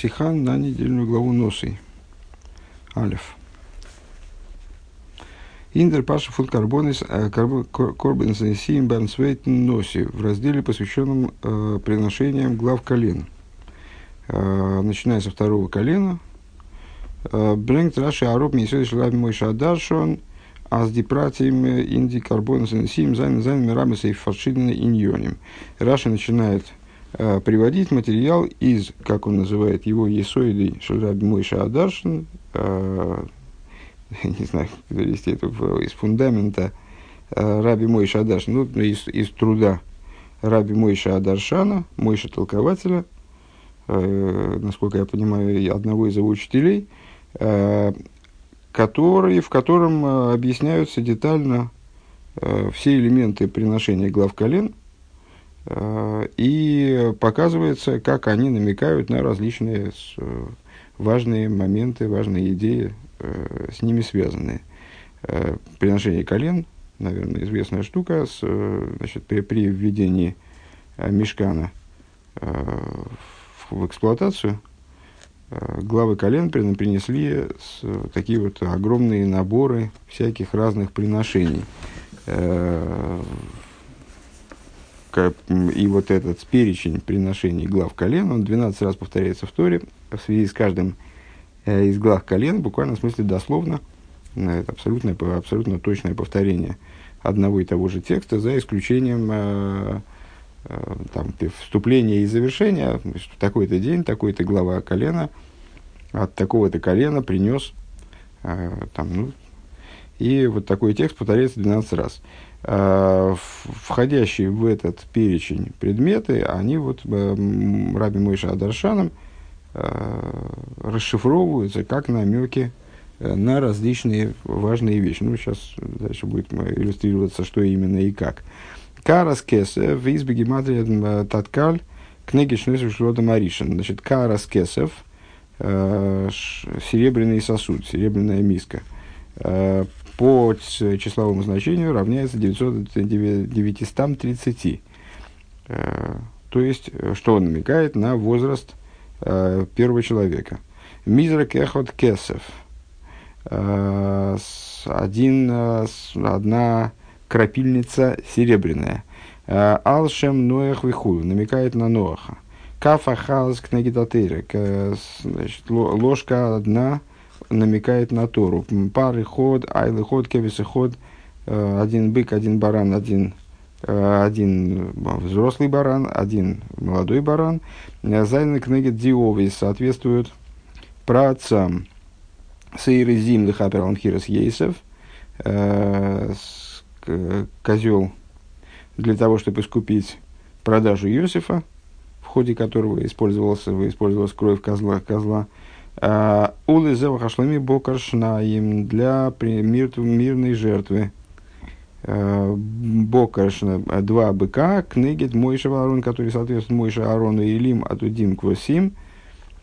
Сиха на недельную главу Носы. Алиф. אין דער פרשה פון קרבנות э, קרבנות הנשיאים ביים צווייטן נשיא в разделе, посвященном э, приношениям глав колен. Э, начиная со второго колена. Э, ברענגט רש"י אראפ מיסודו של רבי משה הדרשן אז די פרטים אין די קרבנות הנשיאים זיינען זיינען מרמז אויף פארשידענע ענינים. Раши начинает приводить материал из, как он называет его, Есоиды Шараби Мойша Адаршин, э, не знаю, как перевести это, из фундамента э, Раби Мойша Адаршина, ну, из, из труда Раби Мойша Адаршана, Мойша Толкователя, э, насколько я понимаю, одного из его учителей, э, который, в котором э, объясняются детально э, все элементы приношения глав колен, э, и показывается, как они намекают на различные э, важные моменты, важные идеи э, с ними связанные. Э, приношение колен, наверное, известная штука, с, э, значит, при, при введении э, мешкана э, в, в эксплуатацию, э, главы колен принесли с, такие вот огромные наборы всяких разных приношений. И вот этот перечень приношений глав колен, он 12 раз повторяется в Торе в связи с каждым Э, из глав колен, буквально в смысле дословно, э, это абсолютно, абсолютно точное повторение одного и того же текста, за исключением э, э, там, вступления и завершения, что такой-то день, такой-то глава колена от такого-то колена принес, э, там, ну, и вот такой текст повторяется 12 раз. Э, входящие в этот перечень предметы, они вот э, Раби Мойша Адаршаном – Э, расшифровываются как намеки на различные важные вещи. Ну, сейчас дальше будет иллюстрироваться, что именно и как. Карас кесев из бегематрия таткаль книги Шнесу Шлода Маришин. Значит, карас кесев, серебряный сосуд, серебряная миска, по числовому значению равняется 900, 930. То есть, что он намекает на возраст э, первого человека. Мизрак эхот кесов. Э, один, э, одна крапильница серебряная. Э, Алшем Ноях Вихул намекает на Ноаха. Кафа Халс Кнегидатейрек. Ложка одна намекает на Тору. Пары ход, айлы ход, кевисы ход. Один бык, один баран, один Э, один взрослый баран, один молодой баран. Зайны книги Диови соответствуют праотцам Сейры Зим Лехапер Ламхирас Ейсов, э, козел для того, чтобы искупить продажу Иосифа, в ходе которого использовался, использовалась кровь козла, козла. Э, Улы Зевахашлами Бокаршнаим для мирной жертвы. Э, Бокашна, два быка, книгит Мойша Аарон, который соответствует Мойша Аарону и Илим Атудим Квасим,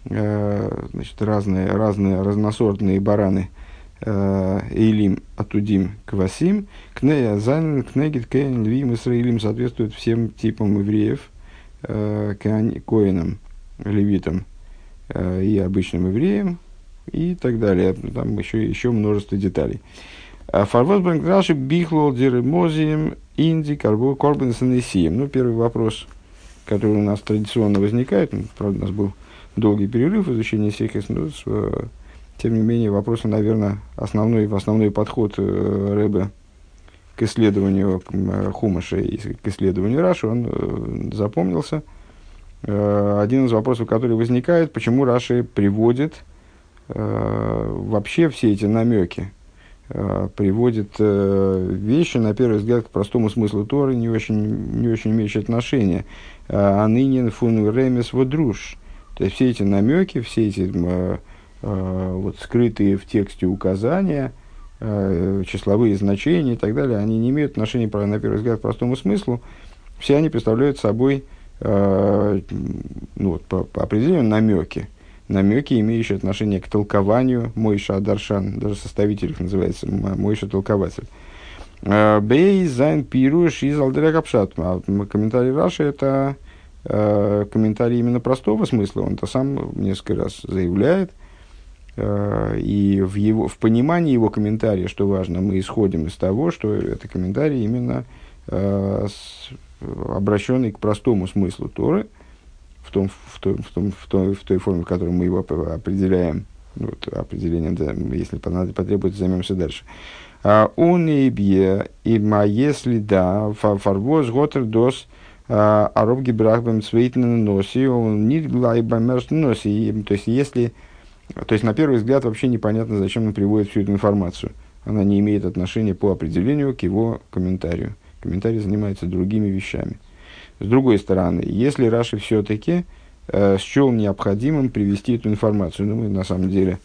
э, значит, разные, разные разносортные бараны э, Илим Атудим Квасим, Кнея Зайн, Кнегит Кейн, Львим Исраилим соответствует всем типам евреев, коинам, левитам и обычным евреям и так далее. Там еще, еще множество деталей. Фарвозбанк Раши Бихлол Диремозием Инди Карбу Корбенсенесием. Ну, первый вопрос, который у нас традиционно возникает, ну, правда, у нас был долгий перерыв в изучении Сехис, но э, тем не менее, вопрос, наверное, основной, основной подход э, к исследованию э, Хумаша и к исследованию Раши, он э, запомнился. Э, один из вопросов, который возникает, почему Раши приводит э, вообще все эти намеки Э, приводит вещи, на первый взгляд, к простому смыслу Торы, не очень, не очень имеющие отношения. А ныне фун ремес водруш. То есть все эти намеки, все эти вот, скрытые в тексте указания, числовые значения и так далее, они не имеют отношения, на первый взгляд, к простому смыслу. Все они представляют собой ну, вот, по, по определению намеки намеки, имеющие отношение к толкованию Мойша Адаршан, даже составитель их называется Мойша Толкователь. А, ביי זיין פירוש איז על דרך הפשט. А комментарий Раши это э, комментарий именно простого смысла. Он то сам несколько раз заявляет. Э, и в, его, в понимании его комментария, что важно, мы исходим из того, что это комментарий именно э, с, обращенный к простому смыслу Торы, в, том, в, том, в, том, в, той, в той форме, в которой мы его определяем, вот, определением, да, если потребуется, займемся дальше. А, он и бье, и ма если да, фарвоз готер дос, а, ароб гибрахбем цвейтнен носи, он не глайбамерш носи. То есть, если, то есть, на первый взгляд вообще непонятно, зачем он приводит всю эту информацию. Она не имеет отношения по определению к его комментарию. Комментарий занимается другими вещами. С другой стороны, если Раши все-таки э, счел необходимым привести эту информацию, ну, мы на самом деле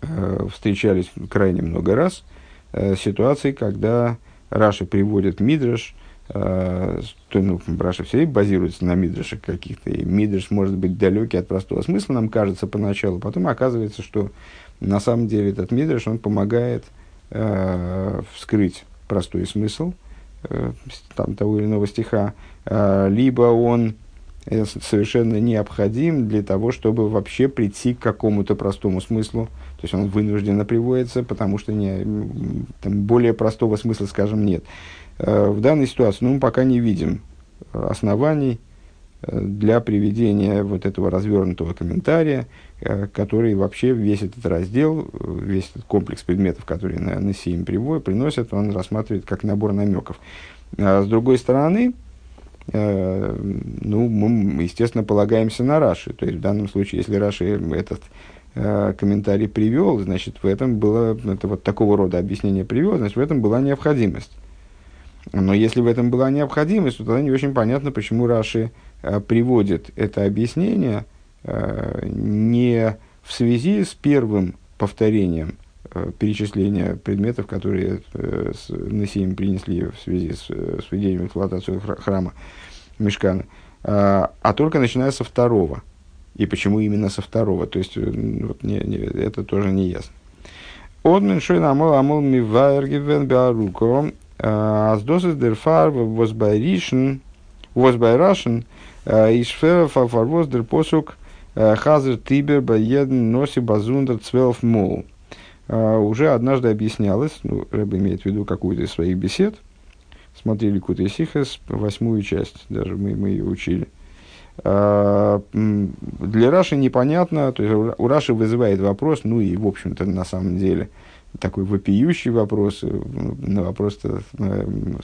э, встречались крайне много раз, э, ситуации, когда Раши приводит Мидраш, э, то, ну, Раши все базируется на Мидрашах каких-то, и Мидраш может быть далекий от простого смысла, нам кажется поначалу, потом оказывается, что на самом деле этот Мидраш, он помогает э, вскрыть простой смысл – Э, там, того или иного стиха, а, либо он э, совершенно необходим для того, чтобы вообще прийти к какому-то простому смыслу. То есть он вынужденно приводится, потому что не, там более простого смысла, скажем, нет. Э, в данной ситуации ну, мы пока не видим оснований для приведения вот этого развернутого комментария, который вообще весь этот раздел, весь этот комплекс предметов, которые на, на Сиим приносят, он рассматривает как набор намеков. А с другой стороны, э, ну, мы, естественно, полагаемся на Раши. То есть, в данном случае, если Раши этот э, комментарий привел, значит, в этом было, это вот такого рода объяснение привел, значит, в этом была необходимость. Но если в этом была необходимость, то тогда не очень понятно, почему Раши э, приводит это объяснение э, не в связи с первым повторением э, перечисления предметов, которые э, с Насием принесли в связи с, э, с введением храма Мешкана, э, а только начиная со второго. И почему именно со второго? То есть, э, вот, не, не, это тоже не ясно. Одмен шойн амол амол мивайр гивен биаруко Аздосис дер фар возбайришен, возбайрашен, ишфер фарвоз дер посук хазер тибер баеден носи базундер цвелф мол. Уже однажды объяснялось, ну, Рэб имеет в виду какую-то из своих бесед, смотрели Кута Сихас, восьмую часть, даже мы, мы ее учили. Для Раши непонятно, то есть у Раши вызывает вопрос, ну и в общем-то на самом деле – такой вопиющий вопрос. Э, на вопрос э,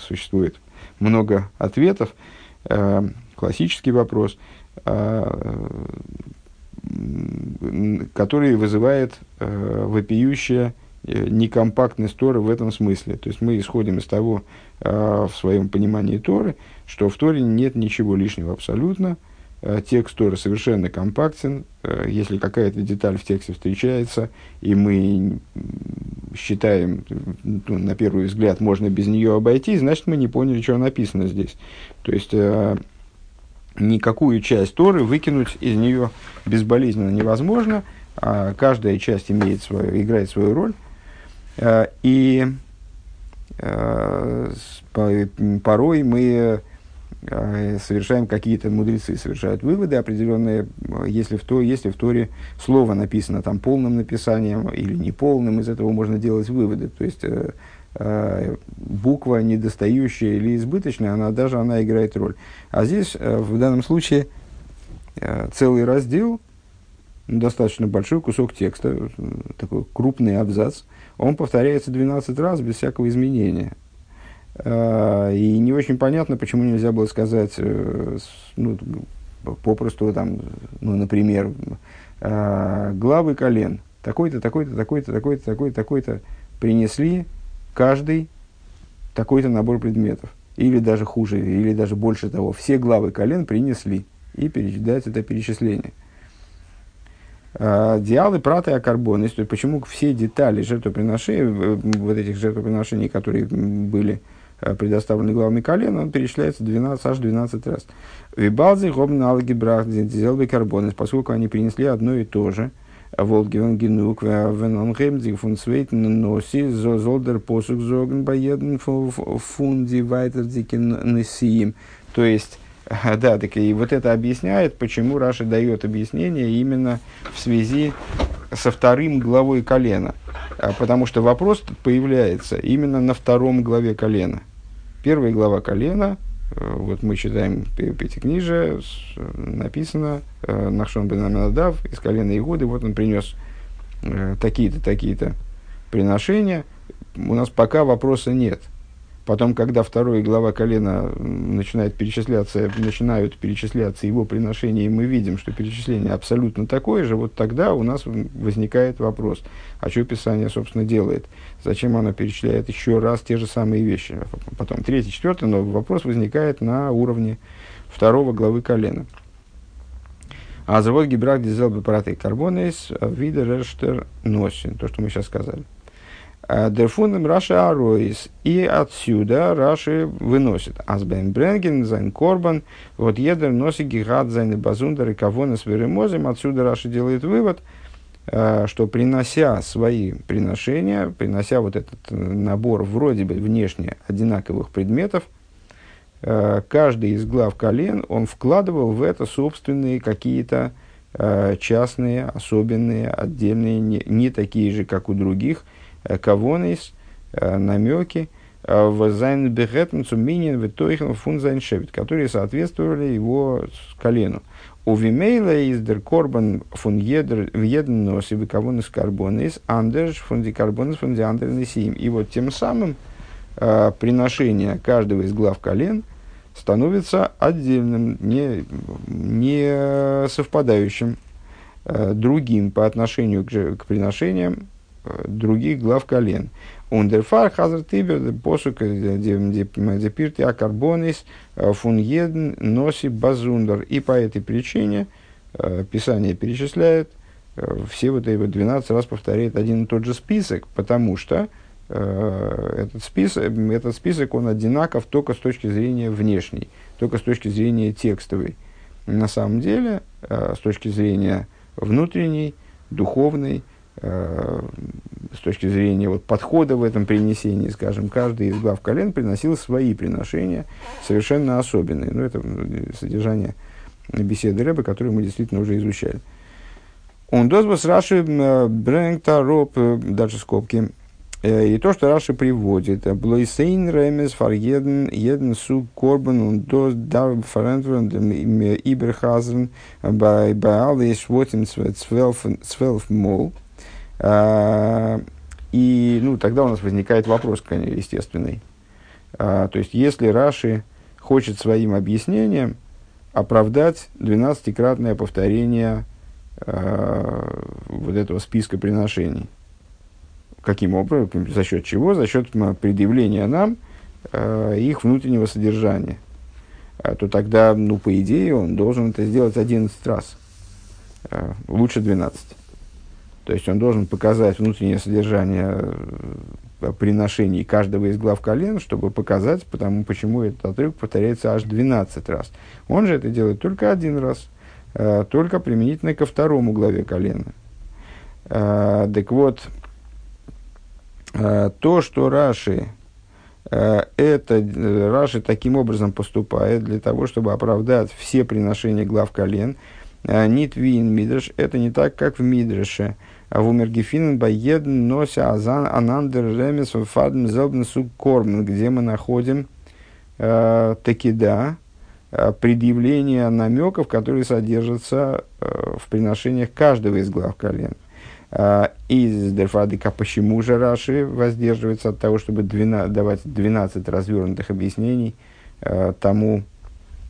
существует много ответов. Э, классический вопрос, который вызывает вопиющее некомпактность Торы в этом смысле. То есть мы исходим из того, в своем понимании Торы, что в Торе нет ничего лишнего абсолютно, Э, текст Торы совершенно компактен. Э, если какая-то деталь в тексте встречается, и мы считаем, ну, на первый взгляд, можно без нее обойти, значит, мы не поняли, что написано здесь. То есть, э, никакую часть Торы выкинуть из нее безболезненно невозможно, а каждая часть имеет свою, играет свою роль. И порой мы Э, совершаем какие-то мудрецы, совершают выводы определенные, если в, то, если в Торе слово написано там полным написанием или неполным, из этого можно делать выводы. То есть э, э, буква недостающая или избыточная, она даже она играет роль. А здесь э, в данном случае э, целый раздел, достаточно большой кусок текста, такой крупный абзац, он повторяется 12 раз без всякого изменения. И не очень понятно, почему нельзя было сказать, э, ну, попросту, там, ну, например, главы колен, такой-то, такой-то, такой-то, такой-то, такой-то, такой-то, принесли каждый такой-то набор предметов. Или даже хуже, или даже больше того, все главы колен принесли. И перечислять это перечисление. А, диалы, праты, акарбоны. То есть, почему все детали жертвоприношений, э, вот этих жертвоприношений, которые были Э, предоставленный главами колена, он перечисляется 12, аж 12 раз. Вибалзи, гобн, алги, брах, зелбе, карбонес, поскольку они принесли одно и то же, Волгивен генук, венон гемдиг фун свейтен носи, золдер посук зоген баеден фунди вайтер дикен несиим. То есть, Да, так и вот это объясняет, почему Раши дает объяснение именно в связи со вторым главой колена. А, потому что вопрос появляется именно на втором главе колена. Первая глава колена, вот мы читаем Пятикнижие, написано э, Нахшон бен Аминадав из колена Игуды, вот он принес э, такие-то, такие-то приношения. У нас пока вопроса нет – Потом, когда второй глава колена начинает перечисляться, начинают перечисляться его приношения, и мы видим, что перечисление абсолютно такое же, вот тогда у нас возникает вопрос, а что Писание, собственно, делает? Зачем оно перечисляет еще раз те же самые вещи? Потом третий, четвертый, но вопрос возникает на уровне второго главы колена. А завод Гибрак Дизел Бепараты Карбонейс Видер Носин, то, что мы сейчас сказали. Дерфундам Раши Ароис. И отсюда Раши выносит. Азбен Бренген, Зайн Корбан, вот Едер носит гигат Зайн Базундер и Кавона с. Отсюда Раши делает вывод, э, что принося свои приношения, принося вот этот набор вроде бы внешне одинаковых предметов, э, каждый из глав колен, он вкладывал в это собственные какие-то э, частные, особенные, отдельные, не, не такие же, как у других – кавонис, э, намеки, э, в зайн бегетнцу минин в тойхен фун зайн шевит, которые соответствовали его колену. У Вимейла из дер корбан фун едр в еден носи в кавонис карбонис, андерш фун ди карбонис фун ди андернесим. И вот тем самым э, приношение каждого из глав колен становится отдельным, не, не совпадающим, э, другим по отношению к, к приношениям, других глав колен. Ундерфар хазар тибер посук депирти акарбонис э, фун еден носи базундер. И по этой причине э, Писание перечисляет э, все вот эти 12 раз повторяет один и тот же список, потому что этот список, этот список, он одинаков только с точки зрения внешней, только с точки зрения текстовой. На самом деле, с точки зрения внутренней, духовной, Э, с точки зрения вот, подхода в этом принесении, скажем, каждый из глав колен приносил свои приношения, совершенно особенные. Ну, это содержание беседы Рэба, которую мы действительно уже изучали. Он дозвос Раши Брэнгта Роб, э, дальше скобки, э, и то, что Раши приводит, Блойсейн Ремес фар еден, сук корбан он доз дав фарентверн иберхазен бай бай алвейс вотим цвелф мол, и ну, тогда у нас возникает вопрос, естественный. А, то есть, если Раши хочет своим объяснением оправдать 12-кратное повторение а, вот этого списка приношений. Каким образом? За счет чего? За счет предъявления нам их внутреннего содержания. То тогда, ну, по идее, он должен это сделать 11 раз. Лучше 12. То есть он должен показать внутреннее содержание э, приношений каждого из глав колен, чтобы показать, потому, почему этот отрывок повторяется аж 12 раз. Он же это делает только один раз, э, только применительно ко второму главе колена. Э, так вот, э, то, что Раши, э, это э, Раши таким образом поступает для того, чтобы оправдать все приношения глав колен, э, Нитвин Мидрш, это не так, как в Мидрше. А в Умергефинен Баеден Нося Азан Анандер Ремес Фадм Зелбен Сук Кормен, где мы находим э, таки да, э, предъявление намеков, которые содержатся э, в приношениях каждого из глав колен. Э, из Дерфадыка почему же Раши воздерживается от того, чтобы 12, давать 12 развернутых объяснений э, тому,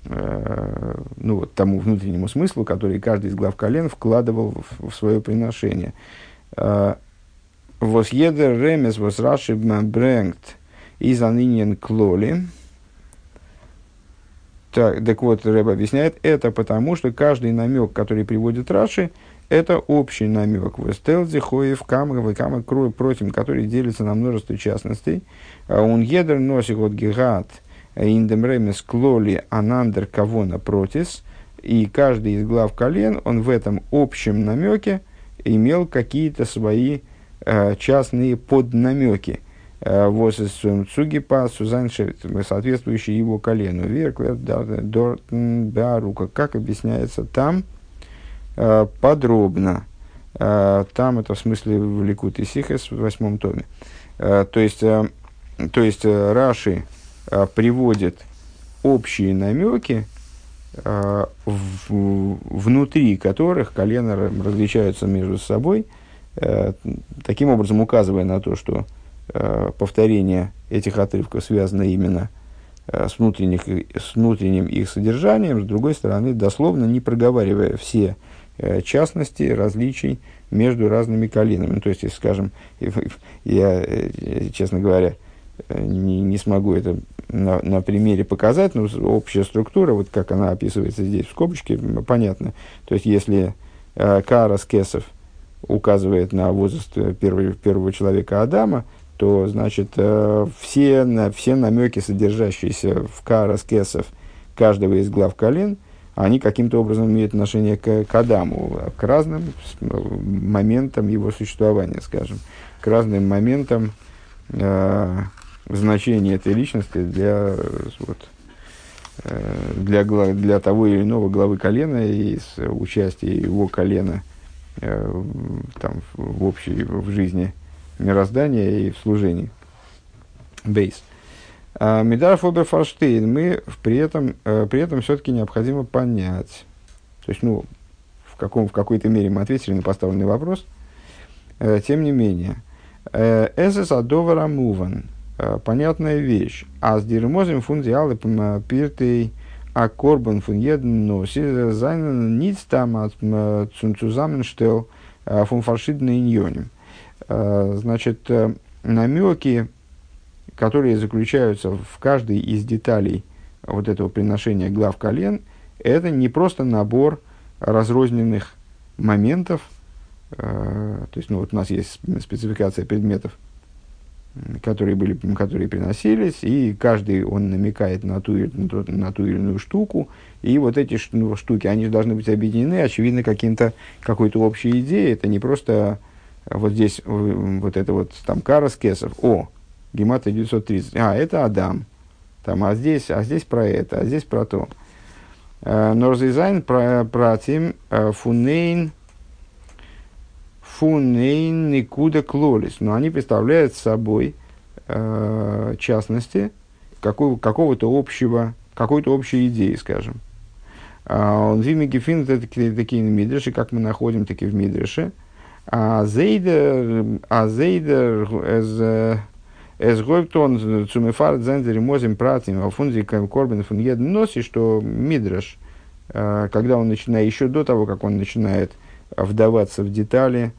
ну, вот, тому внутреннему смыслу, который каждый из глав колен вкладывал в, в свое приношение. Э, вос едер ремес вос раши брэнгт из аниньен клоли. Так, так вот, Рэб объясняет, это потому, что каждый намек, который приводит Раши, это общий намек. В Эстелзе, Хоев, Камах, Камах, против, который делится на множество частностей. А он едер носит вот гигат – Индемремес клоли анандер кавона протис. И каждый из глав колен, он в этом общем намеке имел какие-то свои э, частные поднамеки. Восесум Цугипа Сузайн соответствующий его колену. Верклер Дортен Беарука. Как объясняется там подробно. Там это в смысле в Ликут и Сихес в восьмом томе. То есть, то есть Раши приводит общие намеки, внутри которых колена различаются между собой, таким образом указывая на то, что Э, повторение этих отрывков связано именно э, с, внутренних, с внутренним их содержанием, с другой стороны, дословно не проговаривая все э, частности различий между разными коленами. Ну, то есть, если, скажем, я, честно говоря, не, не смогу это на, на примере показать, но общая структура, вот как она описывается здесь в скобочке, понятно. То есть, если э, Карас Кесов указывает на возраст первого, первого человека Адама, то, значит, э, все, на, все намеки, содержащиеся в карас кесов каждого из глав колен, они каким-то образом имеют отношение к, к Адаму, к разным моментам его существования, скажем, к разным моментам э, значения этой личности для, вот, э, для, для того или иного главы колена и с участия его колена э, там, в общей в жизни мироздания и в служении. Бейс. А, Медар Фоберфорштейн мы при этом, э, при этом все-таки необходимо понять. То есть, ну, в, каком, в какой-то мере мы ответили на поставленный вопрос. Тем не менее, Эсэс Адовара Муван. Понятная вещь. А с Дирмозем фундиалы пиртей а корбан фун еден носи зайнен ниц там цунцузаменштел фун фаршидный иньоним. Э, значит, э, намеки, которые заключаются в каждой из деталей вот этого приношения глав колен, это не просто набор разрозненных моментов, э, то есть ну, вот у нас есть спецификация предметов, которые, были, которые приносились, и каждый он намекает на ту, на ту, на ту или иную штуку, и вот эти ну, штуки, они должны быть объединены, очевидно, каким-то, какой-то общей идеей, это не просто вот здесь вот это вот там Карас Кесов, о, Гемата 930, а, это Адам, там, а здесь, а здесь про это, а здесь про то. Э, Норзизайн пратим э, фунейн фунейн никуда клолис. Но они представляют собой э, частности какого, какого-то общего, какой-то общей идеи, скажем. А, он вими гефин это такие мидриши, как мы находим такие в мидреше, а зейдер, а зейдер, эз, эз гойптон цумефар зензери мозим пратим, а фунзи корбен фун еден носи, что мидраш, э, когда он начинает, еще до того, как он начинает вдаваться в детали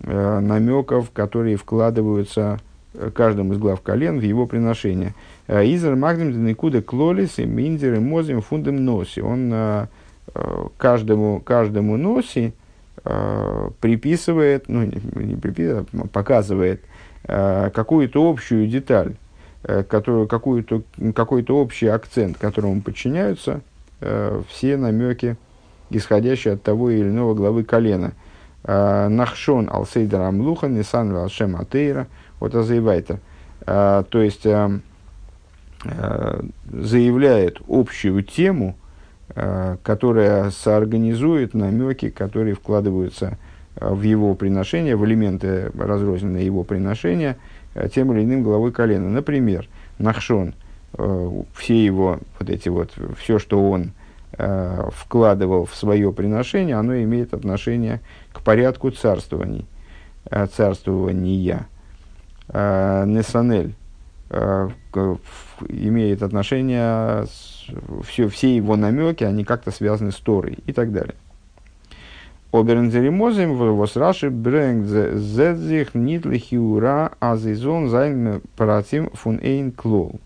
э, намеков, которые вкладываются э, каждым из глав колен в его приношение. Изер магдим деникуда клолис и миндер и мозим фундем носи. Он каждому, каждому носи, э, приписывает, ну, не, приписывает, а показывает э, какую-то общую деталь, э, которую, какую-то, какой-то общий акцент, которому подчиняются э, все намеки, исходящие от того или иного главы колена. Э, Нахшон алсейдер амлуха, нисан алшем атеира, вот азаевайтер. Э, то есть, э, заявляет общую тему, которая соорганизует намеки, которые вкладываются в его приношение, в элементы разрозненные его приношения тем или иным головой колена. Например, Нахшон, все его вот эти вот, все, что он вкладывал в свое приношение, оно имеет отношение порядку царствований, царствования. Несанель имеет отношение все, все его намеки, они как-то связаны с Торой и так далее. Обернзеримозим в Раши брэнгт зедзих нитлихиура азизон зайн паратим фун эйн клол.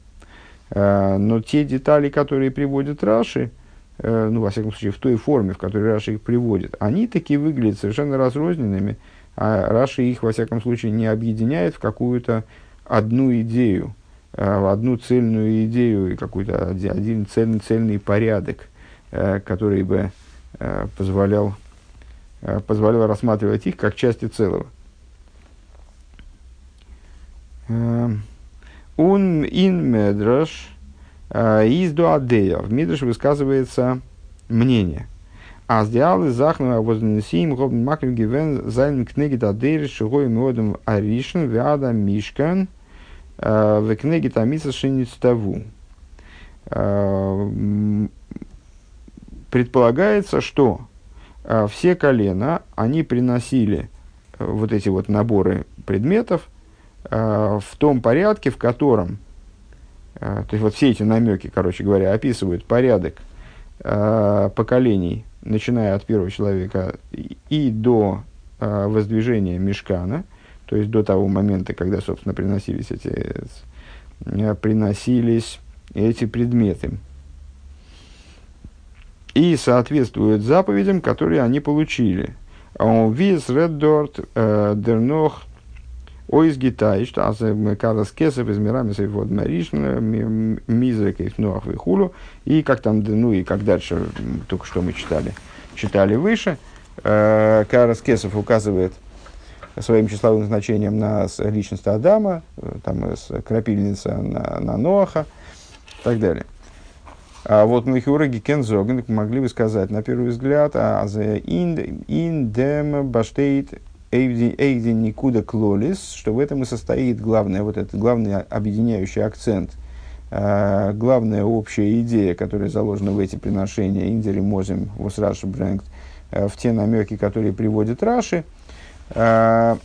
Э, но те детали, которые приводят Раши, ну, во всяком случае, в той форме, в которой Раши их приводит, они таки выглядят совершенно разрозненными, а Раши их, во всяком случае, не объединяет в какую-то одну идею, Э, одну цельную идею и какой-то один цельный, цельный порядок, э, который бы э, позволял, позволял рассматривать их как части целого. Он ин медраш из дуадея. В Мидраш высказывается мнение. А с диалы захну вознесим гобн маклю гивен зайн книги дадейр шигой модом аришн вяда мишкан в книге тамиса шиництаву. Предполагается, что все колена, они приносили вот эти вот наборы предметов в том порядке, в котором, то есть вот все эти намеки, короче говоря, описывают порядок поколений начиная от первого человека и до э, воздвижения мешкана, то есть до того момента, когда, собственно, приносились эти, э, приносились эти предметы. И соответствуют заповедям, которые они получили. Виз реддорт дернох ойз гитай, что аз карас кесов из мирами вот маришна мизреков нуах вихулу. И как там, ну и как дальше, только что мы читали, читали выше, Карас Кесов указывает своим числовым значением на личность Адама, там крапильница на, на Ноаха и так далее. А вот Михураги Кензоген могли бы сказать, на первый взгляд, а за индем баштейт эйдин никуда клолис, что в этом и состоит главное, вот этот главный объединяющий акцент, э, главная общая идея, которая заложена в эти приношения Индери Мозим Восраши Брэнгт, э, в те намеки, которые приводит Раши, э,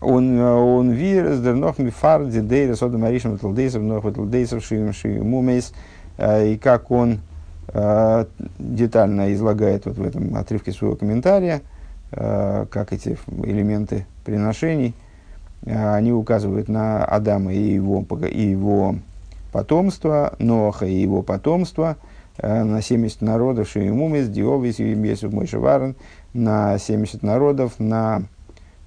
он он вирус дернох мифар дидейра сода маришем талдейсов нох талдейсов шиим шиимумейс и как он детально излагает вот в этом отрывке своего комментария, как эти элементы приношений, они указывают на Адама и его, и его потомство, Ноха и его потомство, на 70 народов Шиимумис, Диовис, Юмесов, Мойша Варен, на 70 народов, на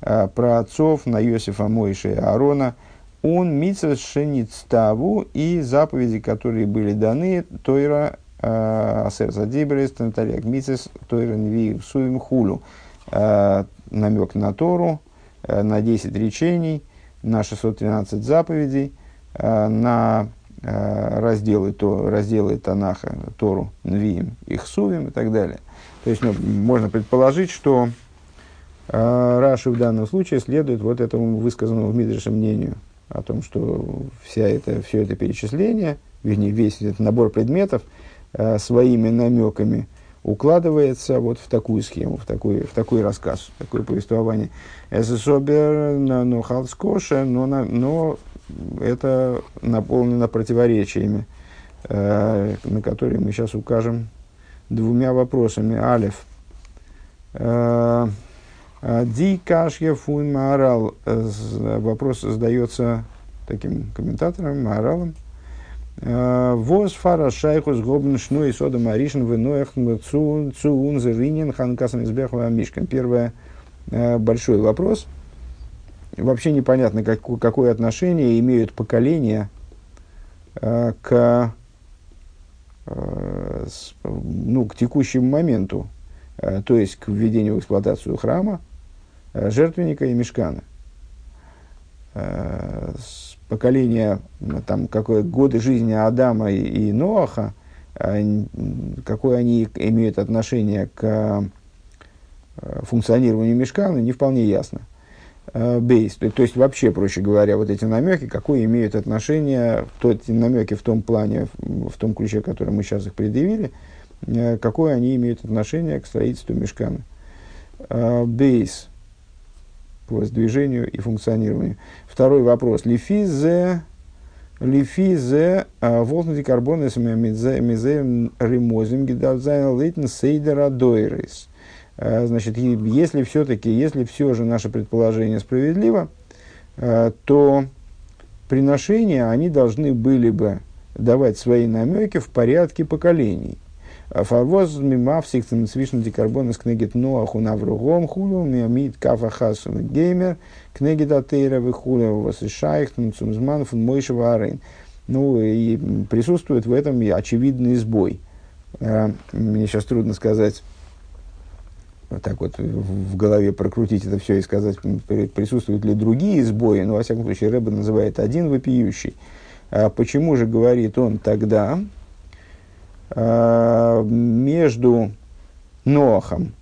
э, праотцов, на Иосифа Мойша и Аарона, он митцва шеництаву и заповеди, которые были даны, Тойра э, Асер Задибрис, Тантарек Митцес, Тойра Нви Суим Хулу. Э, намек на Тору, на 10 речений, на 613 заповедей, на разделы, то, разделы Танаха, Тору, Нвиим, их Сувим и так далее – то есть ну, можно предположить, что э, Раши в данном случае следует вот этому высказанному в Мидреше мнению о том, что вся это, все это перечисление, вернее, весь этот набор предметов э, своими намеками укладывается вот в такую схему, в такой, в такой рассказ, в такое повествование. Эсэсобер но халскоша, но, но это наполнено противоречиями, э, на которые мы сейчас укажем двумя вопросами. Алиф. Э, э, Ди кашья фун маарал. Вопрос задается таким комментатором, мааралом. Э, Воз фара шайхус гобн шну и сода маришн веноях цун цун зеринин ханкасан избех мишкан. Первое, большой вопрос. Вообще непонятно, как, какое отношение имеют поколения к Э, ну, к текущему моменту, э, то есть к введению в эксплуатацию храма, э, жертвенника и мешкана. С поколения, там, какое, годы жизни Адама и, и Ноаха, какое они имеют отношение к функционированию мешкана, не вполне ясно. Э, бейс. То, то есть, вообще, проще говоря, вот эти намеки, какое имеют отношение, то, эти намеки в том плане, в, том ключе, который мы сейчас их предъявили, э, какое они имеют отношение к строительству мешкана. Э, бейс по воздвижению и функционированию. Второй вопрос. Лифизе Лифизе волтнути карбоны с мизеем ремозим гидавзайн лейтен сейдера дойрис. Э, значит, если все-таки, если все же наше предположение справедливо, э, то приношения, они должны были бы давать свои намеки в порядке поколений. Фарвоз мимав сиктем свишн декарбон из книги Ноаху навругом хулу миамид кафа хасу геймер книги датейра вихулу васишайх цумзман фун мойшева арейн. Ну и присутствует в этом очевидный сбой. Мне сейчас трудно сказать так вот в голове прокрутить это все и сказать, присутствуют ли другие сбои, но, во всяком случае, Рэба называет один вопиющий. А почему же говорит он тогда между Ноахом,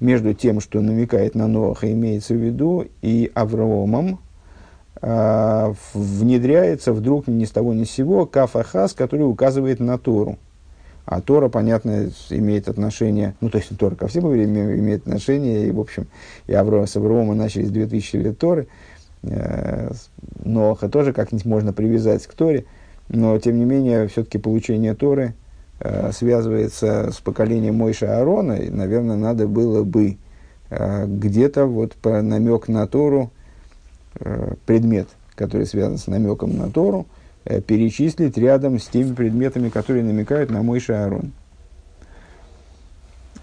между тем, что намекает на Ноаха, имеется в виду, и Авраамом, а, внедряется вдруг ни с того ни с сего кафахас, который указывает на Тору. А Тора, понятно, имеет отношение, ну, то есть Тора ко всем имеет отношение, и, в общем, и Авраам, с Авраама начались 2000 лет Торы, э, Ноаха тоже как-нибудь можно привязать к Торе, но, тем не менее, все-таки получение Торы э, связывается с поколением Мойша Аарона, наверное, надо было бы э, где-то вот по намек на Тору, э, предмет, который связан с намеком на Тору, Э, перечислить рядом с теми предметами, которые намекают на мой шаарон.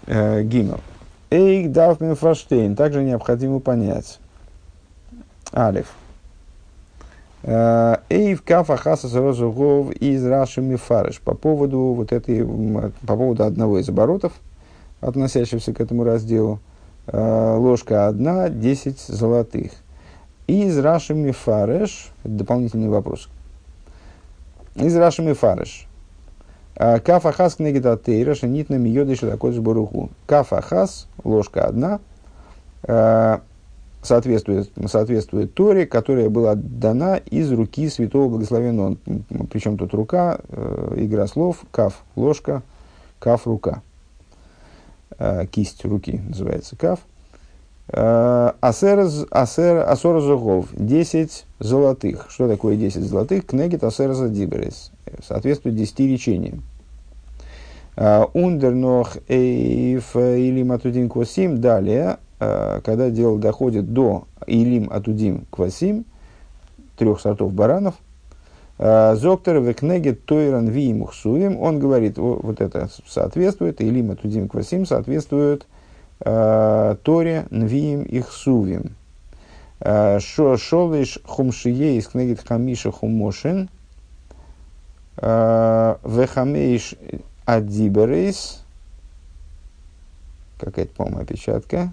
Э, Гимел. Эйк давмен фаштейн. Также необходимо понять. Алиф. Э, Эйв кафа хасас розугов из рашами фарыш. По поводу вот этой, по поводу одного из оборотов, относящегося к этому разделу. Ложка одна, десять золотых. Из рашами фарыш. Дополнительный вопрос из Раши Фарыш. А, Кафа хас кнегита тейра шанит на миёды шелакодж баруху. Кафа хас, ложка одна, а, соответствует, соответствует Торе, которая была дана из руки святого благословенного. Причем тут рука, э, игра слов, каф, ложка, каф, рука. Э, кисть руки называется каф. Э, асер, асер, асор зогов, 10 золотых. Что такое 10 золотых? Кнегит асер за диберес. Соответствует 10 речениям. Э, Ундернох эйф илим атудим квасим. Далее, э, когда дело доходит до илим атудим квасим, трех сортов баранов, Зоктор векнегет тойран ви мухсуем, он говорит, вот это соответствует, илим атудим квасим соответствует Э, Торе, Нвиим и Хсувим. Э, Шолиш хумшие из книги Хамиша хумошин. Э, Вехамейш адиберейс. Какая-то, по-моему, опечатка.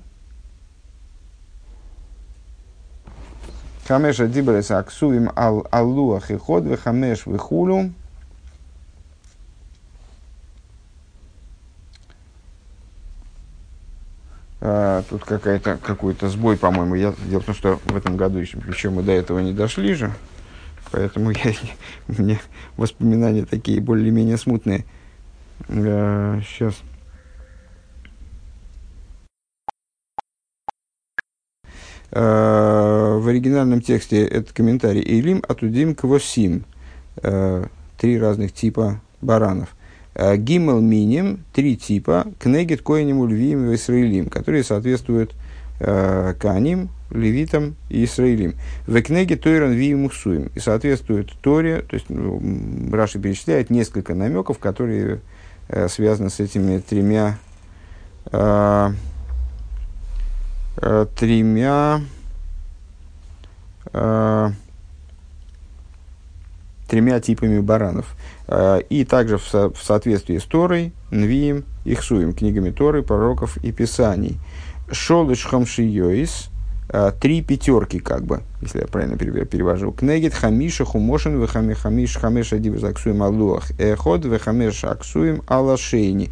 Хамеш адиберейс аксувим ал аллуах и ход. Вехамеш вехулю. А, тут какая-то, какой-то сбой, по-моему. Я, дело в том, что в этом году еще, еще мы до этого не дошли же, поэтому я, у меня воспоминания такие более-менее смутные. Сейчас. В оригинальном тексте этот комментарий «Илим атудим квосим». А, три разных типа баранов – Э, гимел миним, три типа, кнегет коиним львием и исраилим, которые соответствуют э, каним, левитам и исраилим. В книге Тойран ви мусуем. И соответствует Торе, то есть ну, Раши перечисляет несколько намеков, которые э, связаны с этими тремя э, э, тремя э, тремя типами баранов. Э, и также в, со, в соответствии с Торой, Нвием, Ихсуем, книгами Торы, пророков и Писаний. Шолыш Хамшиёис, э, три пятерки, как бы, если я правильно перевожу. Кнегит Хамиша Хумошин, Вехами Хамиш Хамеша Дивис Аксуем Аллуах, Эход, Вехамеш Аксуем Алашейни.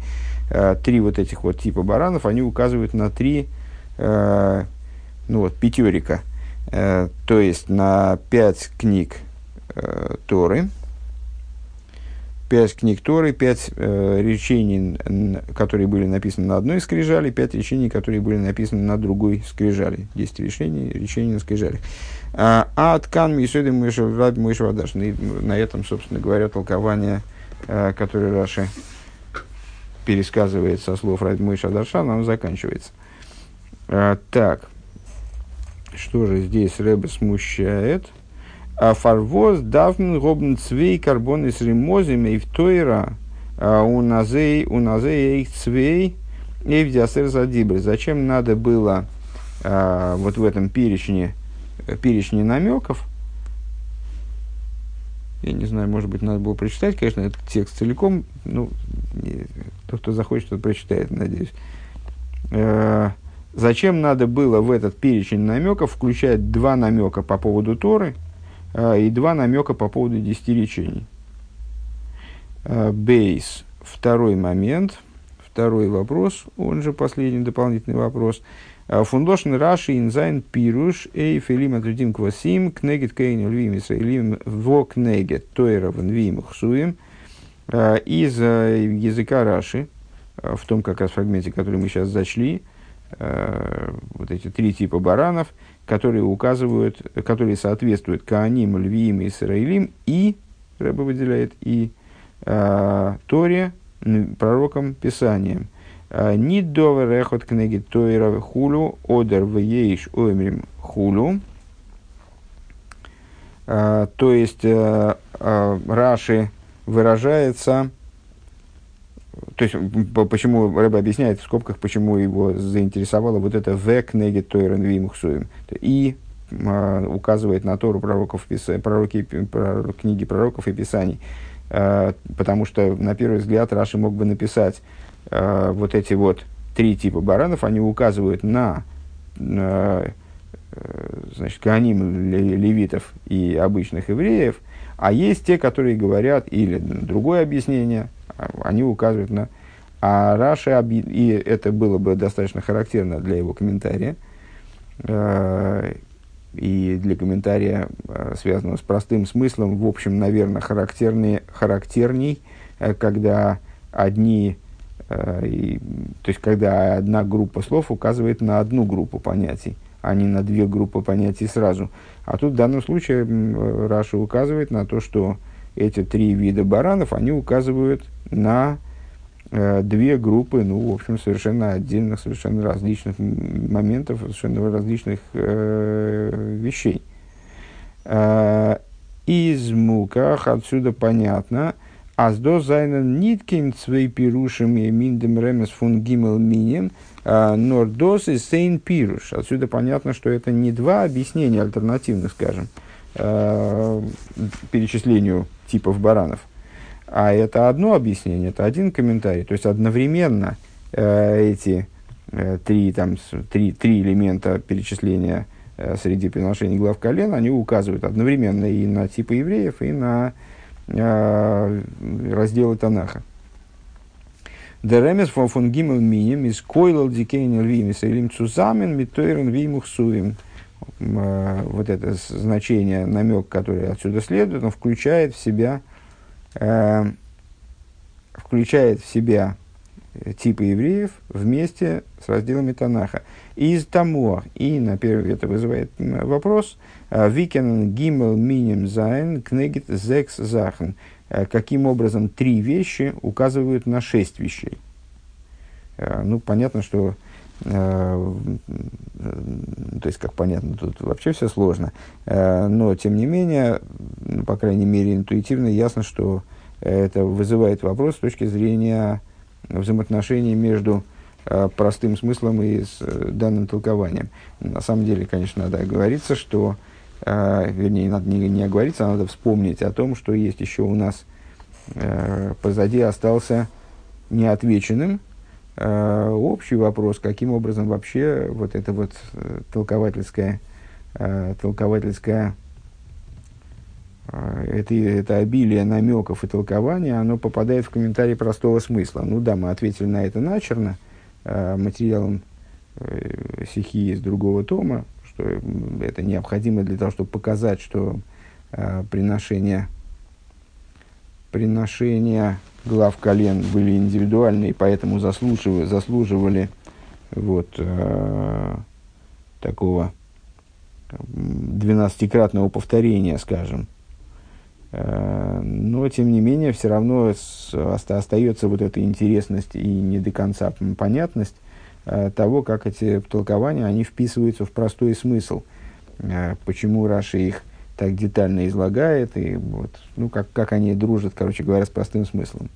Э, три вот этих вот типа баранов, они указывают на три, ну вот, пятерика. То есть на пять книг Торы, пять книг Торы, пять э, речений, которые были написаны на одной скрижали, пять речений, которые были написаны на другой скрижали. Десять решений, речений на скрижали. А, а от Кан Мишеды Мишеврад Мишевадаш. На этом, собственно говоря, толкование, э, которое Раши пересказывает со слов Ради Мишадаша, оно заканчивается. А, так, что же здесь Рэбе смущает? А фарвоз давн гобн цвей карбон из ремозим и втойра а у назей у назей их цвей и в диасер задибр. Зачем надо было а, вот в этом перечне, перечне намеков, я не знаю, может быть, надо было прочитать, конечно, этот текст целиком. Ну, не, тот, кто захочет, тот прочитает, надеюсь. Э, Зачем надо было в этот перечень намеков включать два намека по поводу Торы э, и два намека по поводу десяти речений? Э, бейс. Второй момент, второй вопрос, он же последний дополнительный вопрос. Э, Фундошн Раши инзайн пируш эй филим атудим квасим кнегет кейн львим исраилим во кнегет тойрован вим хсуим. Из языка Раши, в том как раз фрагменте, который мы сейчас зачли, Э, вот эти три типа баранов, которые указывают, которые соответствуют Кааним, Львиим и Исраилим и, Рэба выделяет, и э, Торе, пророкам Писанием. «Э, Нид довер эхот книги Тойра хулю, одер вееш оймрим хулю. Э, то есть, Раши выражается то есть, почему Рэба объясняет в скобках, почему его заинтересовало вот это «в кнеге тойрен вимухсуем». И а, указывает на Тору пророков, пророки, пророк, книги пророков и писаний. А, потому что, на первый взгляд, Раши мог бы написать а, вот эти вот три типа баранов, они указывают на, на значит, каним левитов и обычных евреев, а есть те, которые говорят, или другое объяснение – они указывают на... А Раша, и это было бы достаточно характерно для его комментария, э, и для комментария, э, связанного с простым смыслом, в общем, наверное, характернее, характерней, э, когда одни, и, то есть когда одна группа слов указывает на одну группу понятий, а не на две группы понятий сразу. А тут в данном случае Раша указывает на то, что эти три вида баранов, они указывают на э, две группы, ну, в общем, совершенно отдельных, совершенно различных моментов, совершенно различных э, вещей. Э, из муках отсюда понятно, Аздо зайнен ниткин цвей пирушем и миндем ремес фун гимел минин, э, нордос и сейн пируш. Отсюда понятно, что это не два объяснения альтернативных, скажем, э, перечислению типов баранов, а это одно объяснение, это один комментарий. То есть одновременно э, эти э, три, там, три, три элемента перечисления э, среди приношений глав колен, они указывают одновременно и на типы евреев, и на э, разделы Танаха. Деремес фон гимел миним из койлал дикейн львимис илим цузамен митойрен вимухсуем. Э, вот это значение, намек, который отсюда следует, он включает в себя э, включает в себя типы евреев вместе с разделами Танаха. Из тому, и на первый это вызывает вопрос, э, ווי קען ג' מינים זיין כנגד זעקס זאכן. Э, каким образом три вещи указывают на шесть вещей? Э, ну, понятно, что то есть, как понятно, тут вообще все сложно. Но, тем не менее, по крайней мере, интуитивно ясно, что это вызывает вопрос с точки зрения взаимоотношений между э, простым смыслом и с э, данным толкованием. На самом деле, конечно, надо оговориться, что, э, вернее, надо не, не оговориться, а надо вспомнить о том, что есть еще у нас позади остался неотвеченным общий вопрос, каким образом вообще вот это вот толковательское, толковательское а, это, это обилие намеков и толкования, оно попадает в комментарий простого смысла. Ну да, мы ответили на это начерно э, материалом э, стихи из другого тома, что это необходимо для того, чтобы показать, что э, приношения, приношения глав колен были индивидуальны, и поэтому заслуживали, заслуживали вот, э, такого двенадцатикратного повторения, скажем, Э, но, тем не менее, все равно остается вот эта интересность и не до конца понятность э, того, как эти толкования, они вписываются в простой смысл. Э, почему Раша их так детально излагает, и вот, ну, как, как они дружат, короче говоря, с простым смыслом.